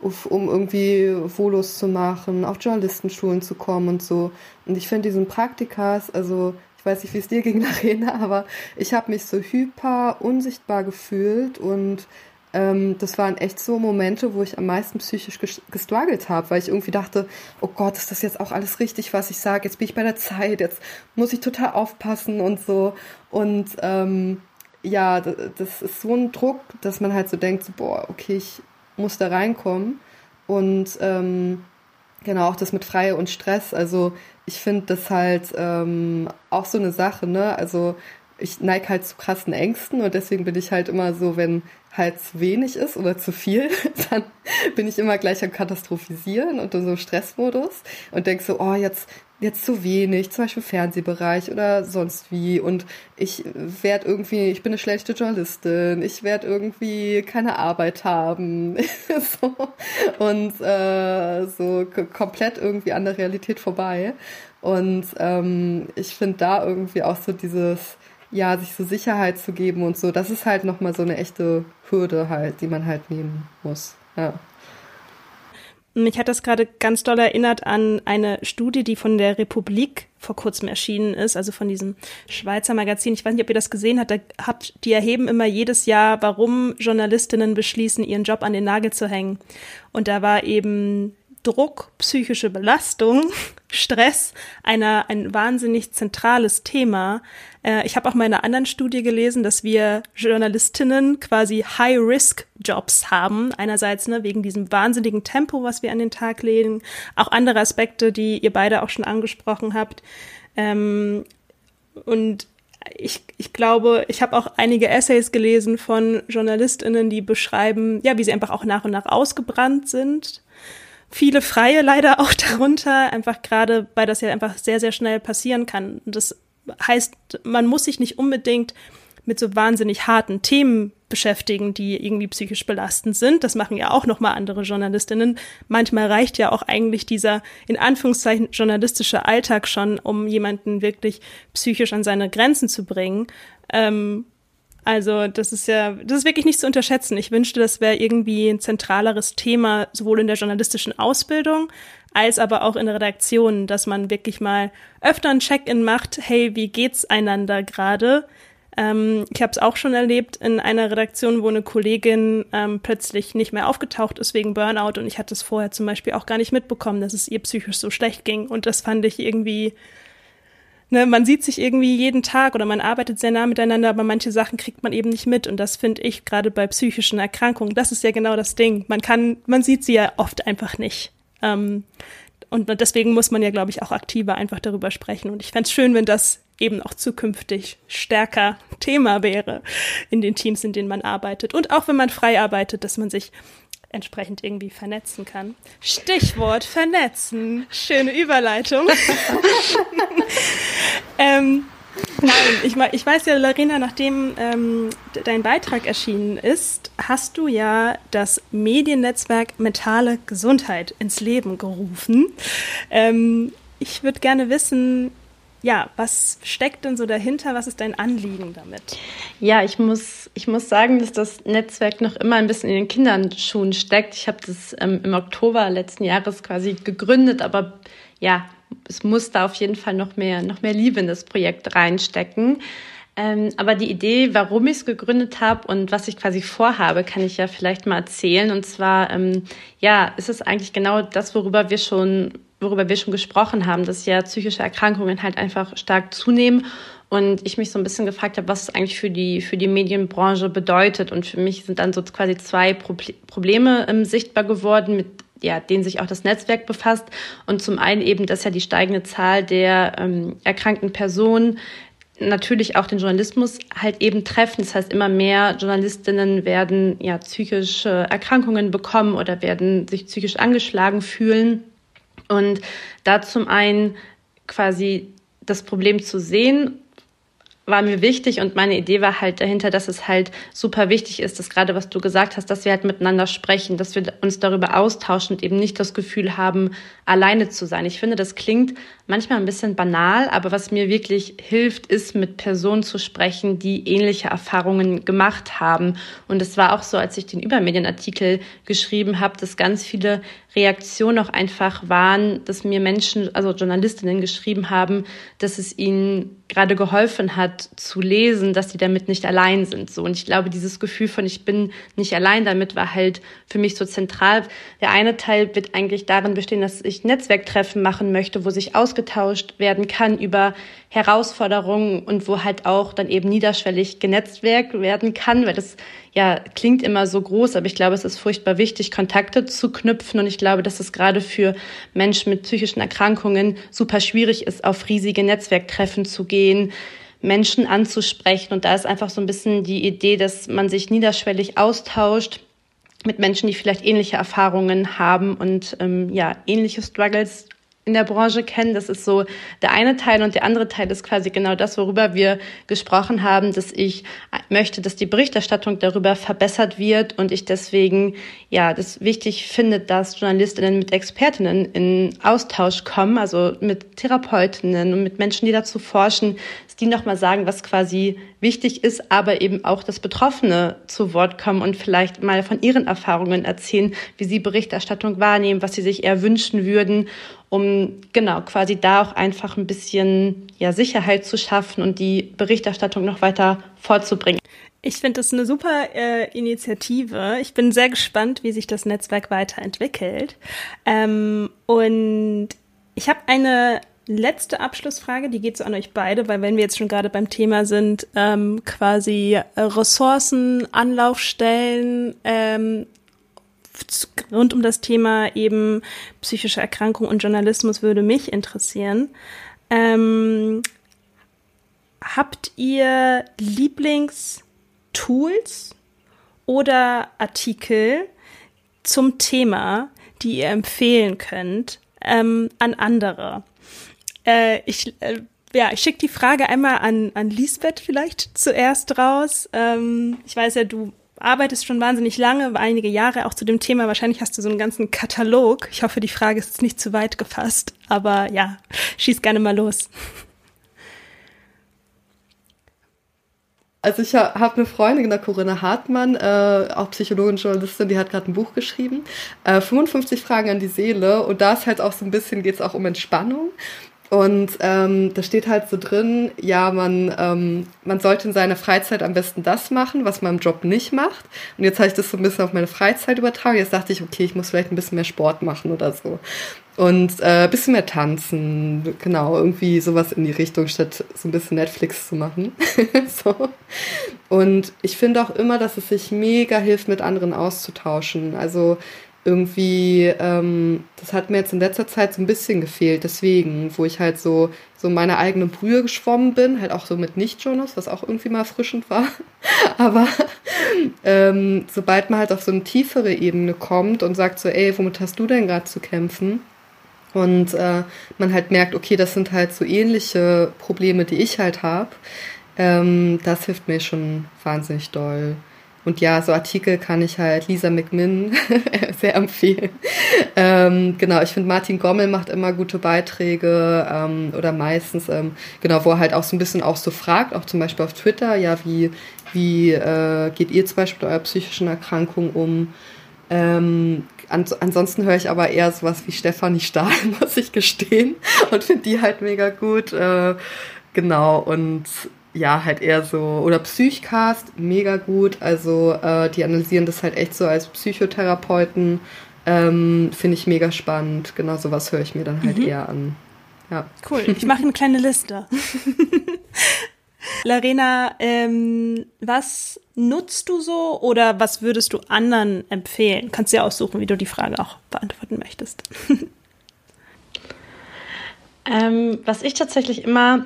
um irgendwie Volos zu machen, auf Journalistenschulen zu kommen und so. Und ich finde diesen Praktikas, also ich weiß nicht, wie es dir ging, Arena, aber ich habe mich so hyper unsichtbar gefühlt und ähm, das waren echt so Momente, wo ich am meisten psychisch gestruggelt habe, weil ich irgendwie dachte, oh Gott, ist das jetzt auch alles richtig, was ich sage? Jetzt bin ich bei der Zeit, jetzt muss ich total aufpassen und so. Und ähm, ja, das ist so ein Druck, dass man halt so denkt, so, boah, okay, ich muss da reinkommen. Und ähm, genau auch das mit Freie und Stress. Also ich finde das halt ähm, auch so eine Sache, ne? Also ich neige halt zu krassen Ängsten und deswegen bin ich halt immer so, wenn halt zu wenig ist oder zu viel, dann bin ich immer gleich am Katastrophisieren und in so Stressmodus und denk so, oh, jetzt, jetzt zu wenig, zum Beispiel Fernsehbereich oder sonst wie. Und ich werde irgendwie, ich bin eine schlechte Journalistin, ich werde irgendwie keine Arbeit haben. So, und äh, so komplett irgendwie an der Realität vorbei. Und ähm, ich finde da irgendwie auch so dieses ja, sich so Sicherheit zu geben und so, das ist halt nochmal so eine echte Hürde halt, die man halt nehmen muss. Ja. Mich hat das gerade ganz doll erinnert an eine Studie, die von der Republik vor kurzem erschienen ist, also von diesem Schweizer Magazin. Ich weiß nicht, ob ihr das gesehen habt. Da habt, die erheben immer jedes Jahr, warum Journalistinnen beschließen, ihren Job an den Nagel zu hängen. Und da war eben Druck, psychische Belastung, Stress einer, ein wahnsinnig zentrales Thema. Äh, ich habe auch mal in einer anderen Studie gelesen, dass wir Journalistinnen quasi High-Risk-Jobs haben. Einerseits ne, wegen diesem wahnsinnigen Tempo, was wir an den Tag legen. Auch andere Aspekte, die ihr beide auch schon angesprochen habt. Ähm, und ich, ich glaube, ich habe auch einige Essays gelesen von JournalistInnen, die beschreiben, ja, wie sie einfach auch nach und nach ausgebrannt sind viele Freie leider auch darunter, einfach gerade, weil das ja einfach sehr, sehr schnell passieren kann. Das heißt, man muss sich nicht unbedingt mit so wahnsinnig harten Themen beschäftigen, die irgendwie psychisch belastend sind. Das machen ja auch nochmal andere Journalistinnen. Manchmal reicht ja auch eigentlich dieser in Anführungszeichen journalistische Alltag schon, um jemanden wirklich psychisch an seine Grenzen zu bringen. Ähm, also das ist ja, das ist wirklich nicht zu unterschätzen. Ich wünschte, das wäre irgendwie ein zentraleres Thema, sowohl in der journalistischen Ausbildung als aber auch in Redaktionen, dass man wirklich mal öfter ein Check-in macht, hey, wie geht's einander gerade? Ähm, ich habe es auch schon erlebt in einer Redaktion, wo eine Kollegin ähm, plötzlich nicht mehr aufgetaucht ist wegen Burnout und ich hatte es vorher zum Beispiel auch gar nicht mitbekommen, dass es ihr psychisch so schlecht ging und das fand ich irgendwie ne, man sieht sich irgendwie jeden Tag oder man arbeitet sehr nah miteinander, aber manche Sachen kriegt man eben nicht mit. Und das finde ich gerade bei psychischen Erkrankungen, das ist ja genau das Ding. Man kann, man sieht sie ja oft einfach nicht. Ähm, und deswegen muss man ja, glaube ich, auch aktiver einfach darüber sprechen. Und ich fände es schön, wenn das eben auch zukünftig stärker Thema wäre in den Teams, in denen man arbeitet. Und auch wenn man frei arbeitet, dass man sich entsprechend irgendwie vernetzen kann. Stichwort vernetzen. Schöne Überleitung. ähm, nein, ich, ich, weiß ja, Larina, nachdem ähm, dein Beitrag erschienen ist, hast du ja das Mediennetzwerk Mentale Gesundheit ins Leben gerufen. Ähm, ich würde gerne wissen, ja, was steckt denn so dahinter? Was ist dein Anliegen damit? Ja, ich muss, ich muss sagen, dass das Netzwerk noch immer ein bisschen in den Kinderschuhen steckt. Ich habe das ähm, im Oktober letzten Jahres quasi gegründet, aber ja, es muss da auf jeden Fall noch mehr, noch mehr Liebe in das Projekt reinstecken. Ähm, aber die Idee, warum ich es gegründet habe und was ich quasi vorhabe, kann ich ja vielleicht mal erzählen. Und zwar, ähm, ja, ist es eigentlich genau das, worüber wir schon worüber wir schon gesprochen haben, dass ja psychische Erkrankungen halt einfach stark zunehmen und ich mich so ein bisschen gefragt habe, was es eigentlich für die, für die Medienbranche bedeutet. Und für mich sind dann so quasi zwei Probleme ähm, sichtbar geworden, mit ja, denen sich auch das Netzwerk befasst. Und zum einen eben, dass ja die steigende Zahl der ähm, erkrankten Personen natürlich auch den Journalismus halt eben treffen. Das heißt, immer mehr Journalistinnen werden ja psychische Erkrankungen bekommen oder werden sich psychisch angeschlagen fühlen. Und da zum einen quasi das Problem zu sehen, war mir wichtig und meine Idee war halt dahinter, dass es halt super wichtig ist, dass gerade was du gesagt hast, dass wir halt miteinander sprechen, dass wir uns darüber austauschen und eben nicht das Gefühl haben, alleine zu sein. Ich finde, das klingt manchmal ein bisschen banal, aber was mir wirklich hilft, ist mit Personen zu sprechen, die ähnliche Erfahrungen gemacht haben. Und es war auch so, als ich den Übermedienartikel geschrieben habe, dass ganz viele Reaktionen auch einfach waren, dass mir Menschen, also Journalistinnen geschrieben haben, dass es ihnen gerade geholfen hat zu lesen, dass sie damit nicht allein sind. So und ich glaube, dieses Gefühl von ich bin nicht allein damit war halt für mich so zentral. Der eine Teil wird eigentlich darin bestehen, dass ich Netzwerktreffen machen möchte, wo sich ausgetauscht werden kann über Herausforderungen und wo halt auch dann eben niederschwellig genetzwerkt werden kann, weil das ja klingt immer so groß, aber ich glaube, es ist furchtbar wichtig, Kontakte zu knüpfen und ich glaube, dass es gerade für Menschen mit psychischen Erkrankungen super schwierig ist, auf riesige Netzwerktreffen zu gehen. Menschen anzusprechen. Und da ist einfach so ein bisschen die Idee, dass man sich niederschwellig austauscht mit Menschen, die vielleicht ähnliche Erfahrungen haben und ähm, ja, ähnliche Struggles in der Branche kennen. Das ist so der eine Teil und der andere Teil ist quasi genau das, worüber wir gesprochen haben, dass ich möchte, dass die Berichterstattung darüber verbessert wird und ich deswegen ja das wichtig finde, dass Journalistinnen mit Expertinnen in Austausch kommen, also mit Therapeutinnen und mit Menschen, die dazu forschen, die nochmal sagen, was quasi wichtig ist, aber eben auch das Betroffene zu Wort kommen und vielleicht mal von ihren Erfahrungen erzählen, wie sie Berichterstattung wahrnehmen, was sie sich eher wünschen würden, um genau quasi da auch einfach ein bisschen ja, Sicherheit zu schaffen und die Berichterstattung noch weiter vorzubringen. Ich finde das eine super äh, Initiative. Ich bin sehr gespannt, wie sich das Netzwerk weiterentwickelt. Ähm, und ich habe eine letzte Abschlussfrage, die geht so an euch beide, weil wenn wir jetzt schon gerade beim Thema sind, ähm, quasi äh, Ressourcen, Anlaufstellen ähm, rund um das Thema eben psychische Erkrankung und Journalismus würde mich interessieren. Ähm, habt ihr Lieblingstools oder Artikel zum Thema, die ihr empfehlen könnt ähm, an andere? Äh, ich, äh, ja, ich schicke die Frage einmal an, an Lisbeth vielleicht zuerst raus. Ähm, ich weiß ja, du arbeitest schon wahnsinnig lange, einige Jahre auch zu dem Thema. Wahrscheinlich hast du so einen ganzen Katalog. Ich hoffe, die Frage ist jetzt nicht zu weit gefasst. Aber ja, schieß gerne mal los. Also ich habe eine Freundin, der Corinna Hartmann, äh, auch Psychologin Journalistin, die hat gerade ein Buch geschrieben, äh, 55 Fragen an die Seele und da ist halt auch so ein bisschen, geht es auch um Entspannung und ähm, da steht halt so drin, ja, man, ähm, man sollte in seiner Freizeit am besten das machen, was man im Job nicht macht. Und jetzt habe ich das so ein bisschen auf meine Freizeit übertragen. Jetzt dachte ich, okay, ich muss vielleicht ein bisschen mehr Sport machen oder so. Und äh, ein bisschen mehr tanzen, genau, irgendwie sowas in die Richtung, statt so ein bisschen Netflix zu machen. so. Und ich finde auch immer, dass es sich mega hilft, mit anderen auszutauschen. Also irgendwie, ähm, das hat mir jetzt in letzter Zeit so ein bisschen gefehlt, deswegen, wo ich halt so, so meine eigene Brühe geschwommen bin, halt auch so mit Nicht-Jonas, was auch irgendwie mal erfrischend war. Aber ähm, sobald man halt auf so eine tiefere Ebene kommt und sagt so, ey, womit hast du denn gerade zu kämpfen? Und äh, man halt merkt, okay, das sind halt so ähnliche Probleme, die ich halt habe. Ähm, das hilft mir schon wahnsinnig doll. Und ja, so Artikel kann ich halt Lisa McMinn sehr empfehlen. Ähm, genau, ich finde Martin Gommel macht immer gute Beiträge ähm, oder meistens, ähm, genau, wo er halt auch so ein bisschen auch so fragt, auch zum Beispiel auf Twitter, ja, wie, wie äh, geht ihr zum Beispiel mit eurer psychischen Erkrankung um? Ähm, ans ansonsten höre ich aber eher sowas wie Stefanie Stahl, muss ich gestehen, und finde die halt mega gut. Äh, genau, und ja, halt eher so, oder Psychcast, mega gut. Also äh, die analysieren das halt echt so als Psychotherapeuten. Ähm, Finde ich mega spannend. Genau sowas höre ich mir dann halt mhm. eher an. Ja. Cool, ich mache eine kleine Liste. Larena, ähm, was nutzt du so oder was würdest du anderen empfehlen? Kannst du ja aussuchen, wie du die Frage auch beantworten möchtest. ähm, was ich tatsächlich immer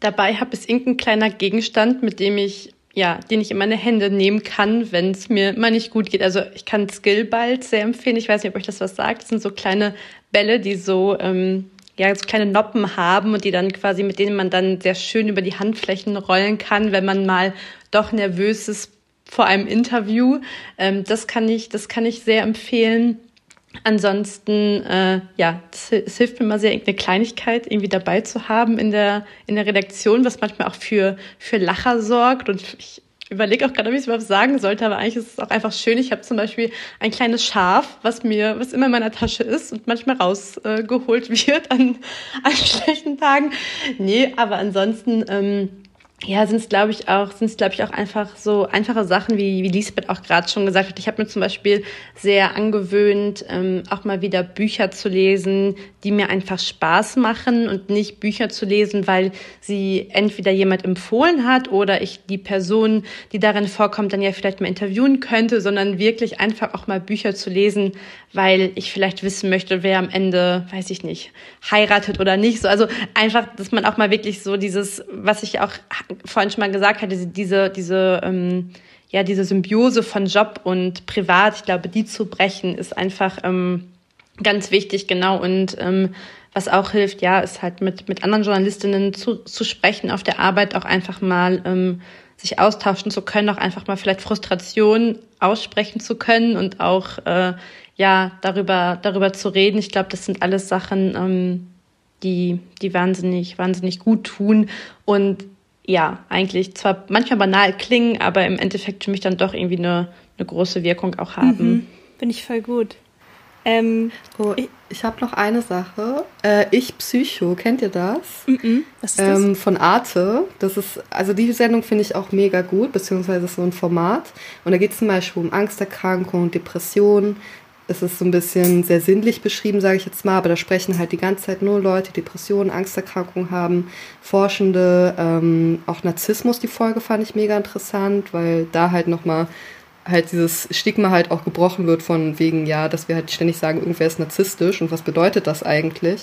dabei habe, ist irgendein kleiner Gegenstand, mit dem ich ja, den ich in meine Hände nehmen kann, wenn es mir mal nicht gut geht. Also ich kann Skillball sehr empfehlen. Ich weiß nicht, ob euch das was sagt. Das sind so kleine Bälle, die so ähm, ja, so kleine Noppen haben und die dann quasi, mit denen man dann sehr schön über die Handflächen rollen kann, wenn man mal doch nervös ist vor einem Interview. Ähm, das kann ich, das kann ich sehr empfehlen. Ansonsten, äh, ja, es hilft mir mal sehr, irgendeine Kleinigkeit irgendwie dabei zu haben in der, in der Redaktion, was manchmal auch für, für Lacher sorgt. Und ich überlege auch gerade, ob ich es überhaupt sagen sollte, aber eigentlich ist es auch einfach schön. Ich habe zum Beispiel ein kleines Schaf, was mir, was immer in meiner Tasche ist und manchmal rausgeholt äh, wird an, an schlechten Tagen. Nee, aber ansonsten, ähm, ja, sind es glaube ich auch, sind es glaube ich auch einfach so einfache Sachen, wie wie Lisbeth auch gerade schon gesagt hat. Ich habe mir zum Beispiel sehr angewöhnt, ähm, auch mal wieder Bücher zu lesen, die mir einfach Spaß machen und nicht Bücher zu lesen, weil sie entweder jemand empfohlen hat oder ich die Person, die darin vorkommt, dann ja vielleicht mal interviewen könnte, sondern wirklich einfach auch mal Bücher zu lesen, weil ich vielleicht wissen möchte, wer am Ende, weiß ich nicht, heiratet oder nicht. So, also einfach, dass man auch mal wirklich so dieses, was ich auch vorhin schon mal gesagt hatte, diese, diese, ähm, ja, diese Symbiose von Job und Privat, ich glaube, die zu brechen, ist einfach ähm, ganz wichtig, genau. Und ähm, was auch hilft, ja, ist halt mit, mit anderen Journalistinnen zu, zu sprechen auf der Arbeit, auch einfach mal ähm, sich austauschen zu können, auch einfach mal vielleicht Frustration aussprechen zu können und auch äh, ja darüber darüber zu reden. Ich glaube, das sind alles Sachen, ähm, die die wahnsinnig wahnsinnig gut tun und ja eigentlich zwar manchmal banal klingen, aber im Endeffekt für mich dann doch irgendwie eine eine große Wirkung auch haben. Mhm. Bin ich voll gut. Ähm, oh, ich, ich habe noch eine Sache. Äh, ich Psycho, kennt ihr das? Mm -mm. Was ist das? Ähm, von Arte. Das ist, also die Sendung finde ich auch mega gut, beziehungsweise so ein Format. Und da geht es zum Beispiel um Angsterkrankung, Depression. Es ist so ein bisschen sehr sinnlich beschrieben, sage ich jetzt mal, aber da sprechen halt die ganze Zeit nur Leute, die Depressionen, Angsterkrankungen haben, Forschende, ähm, auch Narzissmus, die Folge fand ich mega interessant, weil da halt nochmal halt dieses Stigma halt auch gebrochen wird von wegen, ja, dass wir halt ständig sagen, irgendwer ist narzisstisch und was bedeutet das eigentlich?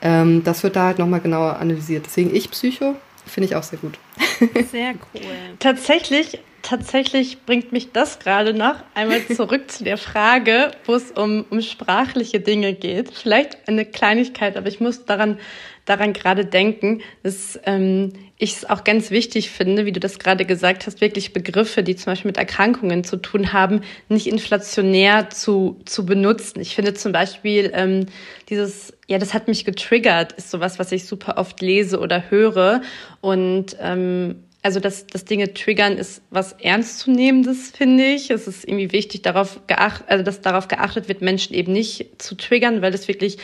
Ähm, das wird da halt nochmal genauer analysiert. Deswegen ich Psycho finde ich auch sehr gut. Sehr cool. Tatsächlich, tatsächlich bringt mich das gerade noch einmal zurück zu der Frage, wo es um, um sprachliche Dinge geht. Vielleicht eine Kleinigkeit, aber ich muss daran daran gerade denken, dass ähm, ich es auch ganz wichtig finde, wie du das gerade gesagt hast, wirklich Begriffe, die zum Beispiel mit Erkrankungen zu tun haben, nicht inflationär zu, zu benutzen. Ich finde zum Beispiel ähm, dieses, ja, das hat mich getriggert, ist sowas, was ich super oft lese oder höre. Und ähm, also dass, dass Dinge triggern ist was ernstzunehmendes, finde ich. Es ist irgendwie wichtig, darauf geachtet, also dass darauf geachtet wird, Menschen eben nicht zu triggern, weil das wirklich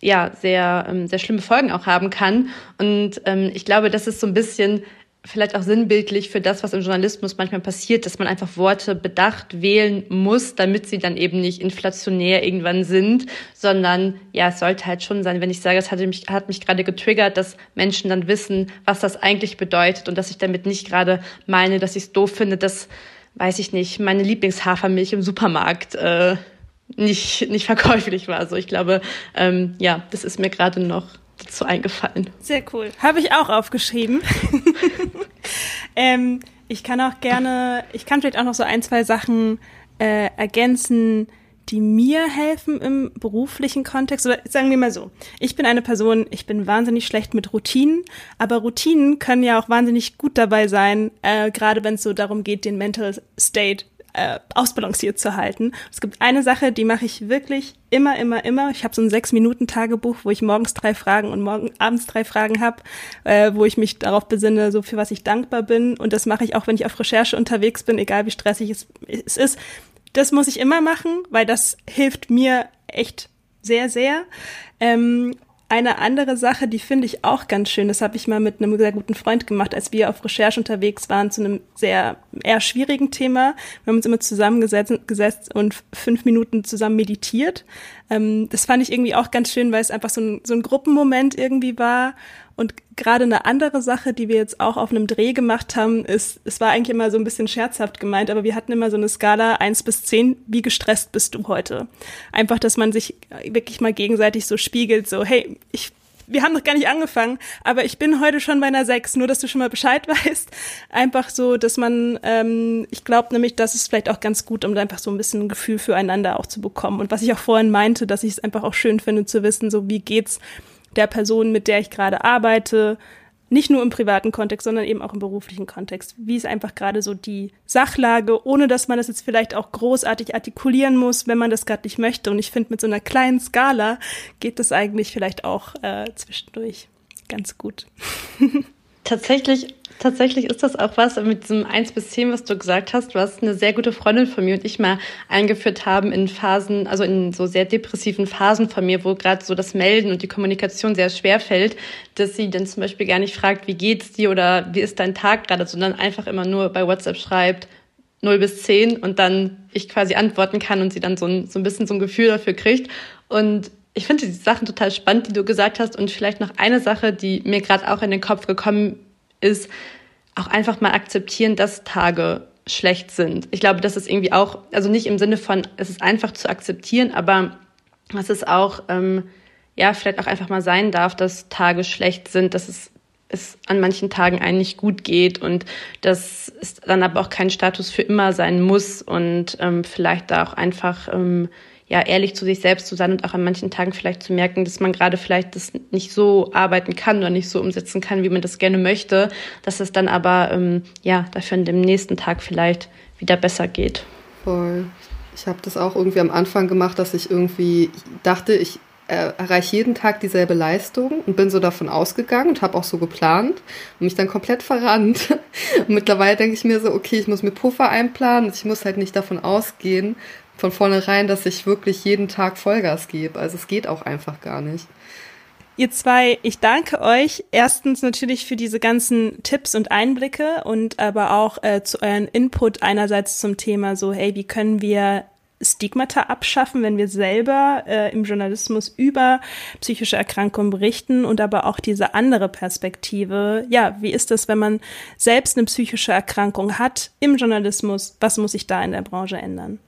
ja sehr, ähm, sehr schlimme Folgen auch haben kann. Und ähm, ich glaube, das ist so ein bisschen vielleicht auch sinnbildlich für das, was im Journalismus manchmal passiert, dass man einfach Worte bedacht wählen muss, damit sie dann eben nicht inflationär irgendwann sind, sondern ja, es sollte halt schon sein, wenn ich sage, es hat mich, hat mich gerade getriggert, dass Menschen dann wissen, was das eigentlich bedeutet und dass ich damit nicht gerade meine, dass ich es doof finde, dass, weiß ich nicht, meine Lieblingshafermilch im Supermarkt äh, nicht, nicht verkäuflich war. Also ich glaube, ähm, ja, das ist mir gerade noch dazu eingefallen. Sehr cool. Habe ich auch aufgeschrieben. ähm, ich kann auch gerne, ich kann vielleicht auch noch so ein, zwei Sachen äh, ergänzen, die mir helfen im beruflichen Kontext. Oder sagen wir mal so, ich bin eine Person, ich bin wahnsinnig schlecht mit Routinen, aber Routinen können ja auch wahnsinnig gut dabei sein, äh, gerade wenn es so darum geht, den Mental State äh, ausbalanciert zu halten. Es gibt eine Sache, die mache ich wirklich immer, immer, immer. Ich habe so ein Sechs-Minuten-Tagebuch, wo ich morgens drei Fragen und morgen abends drei Fragen habe, äh, wo ich mich darauf besinne, so für was ich dankbar bin. Und das mache ich auch, wenn ich auf Recherche unterwegs bin, egal wie stressig es, es ist. Das muss ich immer machen, weil das hilft mir echt sehr, sehr. Ähm, eine andere Sache, die finde ich auch ganz schön, das habe ich mal mit einem sehr guten Freund gemacht, als wir auf Recherche unterwegs waren zu einem sehr eher schwierigen Thema. Wir haben uns immer zusammengesetzt gesetzt und fünf Minuten zusammen meditiert. Ähm, das fand ich irgendwie auch ganz schön, weil es einfach so ein, so ein Gruppenmoment irgendwie war und gerade eine andere Sache, die wir jetzt auch auf einem Dreh gemacht haben, ist, es war eigentlich immer so ein bisschen scherzhaft gemeint, aber wir hatten immer so eine Skala eins bis zehn. wie gestresst bist du heute? Einfach, dass man sich wirklich mal gegenseitig so spiegelt, so, hey, ich wir haben noch gar nicht angefangen, aber ich bin heute schon bei einer 6, nur dass du schon mal Bescheid weißt. Einfach so, dass man, ähm, ich glaube nämlich, das ist vielleicht auch ganz gut, um einfach so ein bisschen ein Gefühl füreinander auch zu bekommen. Und was ich auch vorhin meinte, dass ich es einfach auch schön finde zu wissen, so wie geht's der Person, mit der ich gerade arbeite, nicht nur im privaten Kontext, sondern eben auch im beruflichen Kontext. Wie ist einfach gerade so die Sachlage, ohne dass man das jetzt vielleicht auch großartig artikulieren muss, wenn man das gerade nicht möchte. Und ich finde, mit so einer kleinen Skala geht das eigentlich vielleicht auch äh, zwischendurch ganz gut. Tatsächlich Tatsächlich ist das auch was mit diesem 1 bis 10, was du gesagt hast, was eine sehr gute Freundin von mir und ich mal eingeführt haben in Phasen, also in so sehr depressiven Phasen von mir, wo gerade so das Melden und die Kommunikation sehr schwer fällt, dass sie dann zum Beispiel gar nicht fragt, wie geht's dir oder wie ist dein Tag gerade, sondern einfach immer nur bei WhatsApp schreibt 0 bis 10 und dann ich quasi antworten kann und sie dann so ein, so ein bisschen so ein Gefühl dafür kriegt. Und ich finde die Sachen total spannend, die du gesagt hast. Und vielleicht noch eine Sache, die mir gerade auch in den Kopf gekommen ist auch einfach mal akzeptieren, dass Tage schlecht sind. Ich glaube, das ist irgendwie auch, also nicht im Sinne von, es ist einfach zu akzeptieren, aber dass es auch, ähm, ja, vielleicht auch einfach mal sein darf, dass Tage schlecht sind, dass es, es an manchen Tagen eigentlich gut geht und dass es dann aber auch kein Status für immer sein muss und ähm, vielleicht da auch einfach ähm, ja, ehrlich zu sich selbst zu sein und auch an manchen Tagen vielleicht zu merken, dass man gerade vielleicht das nicht so arbeiten kann oder nicht so umsetzen kann, wie man das gerne möchte, dass es dann aber, ähm, ja, dafür an dem nächsten Tag vielleicht wieder besser geht. Voll. Ich habe das auch irgendwie am Anfang gemacht, dass ich irgendwie dachte, ich äh, erreiche jeden Tag dieselbe Leistung und bin so davon ausgegangen und habe auch so geplant und mich dann komplett verrannt. Und mittlerweile denke ich mir so, okay, ich muss mir Puffer einplanen, ich muss halt nicht davon ausgehen, von vornherein, dass ich wirklich jeden Tag Vollgas gebe. Also es geht auch einfach gar nicht. Ihr zwei, ich danke euch erstens natürlich für diese ganzen Tipps und Einblicke und aber auch äh, zu euren Input einerseits zum Thema so, hey, wie können wir Stigmata abschaffen, wenn wir selber äh, im Journalismus über psychische Erkrankungen berichten und aber auch diese andere Perspektive. Ja, wie ist es, wenn man selbst eine psychische Erkrankung hat im Journalismus? Was muss sich da in der Branche ändern?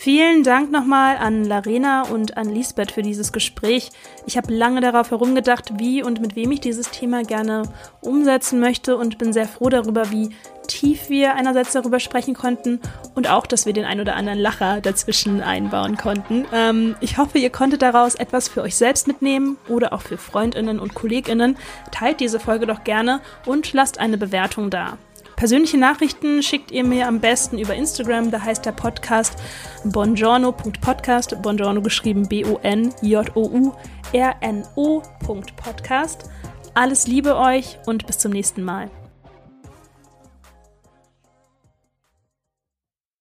Vielen Dank nochmal an Larena und an Lisbeth für dieses Gespräch. Ich habe lange darauf herumgedacht, wie und mit wem ich dieses Thema gerne umsetzen möchte und bin sehr froh darüber, wie tief wir einerseits darüber sprechen konnten und auch, dass wir den ein oder anderen Lacher dazwischen einbauen konnten. Ähm, ich hoffe, ihr konntet daraus etwas für euch selbst mitnehmen oder auch für Freundinnen und Kolleginnen. Teilt diese Folge doch gerne und lasst eine Bewertung da. Persönliche Nachrichten schickt ihr mir am besten über Instagram. Da heißt der Podcast bongiorno.podcast. Bongiorno geschrieben B-O-N-J-O-U-R-N-O.podcast. Alles Liebe euch und bis zum nächsten Mal.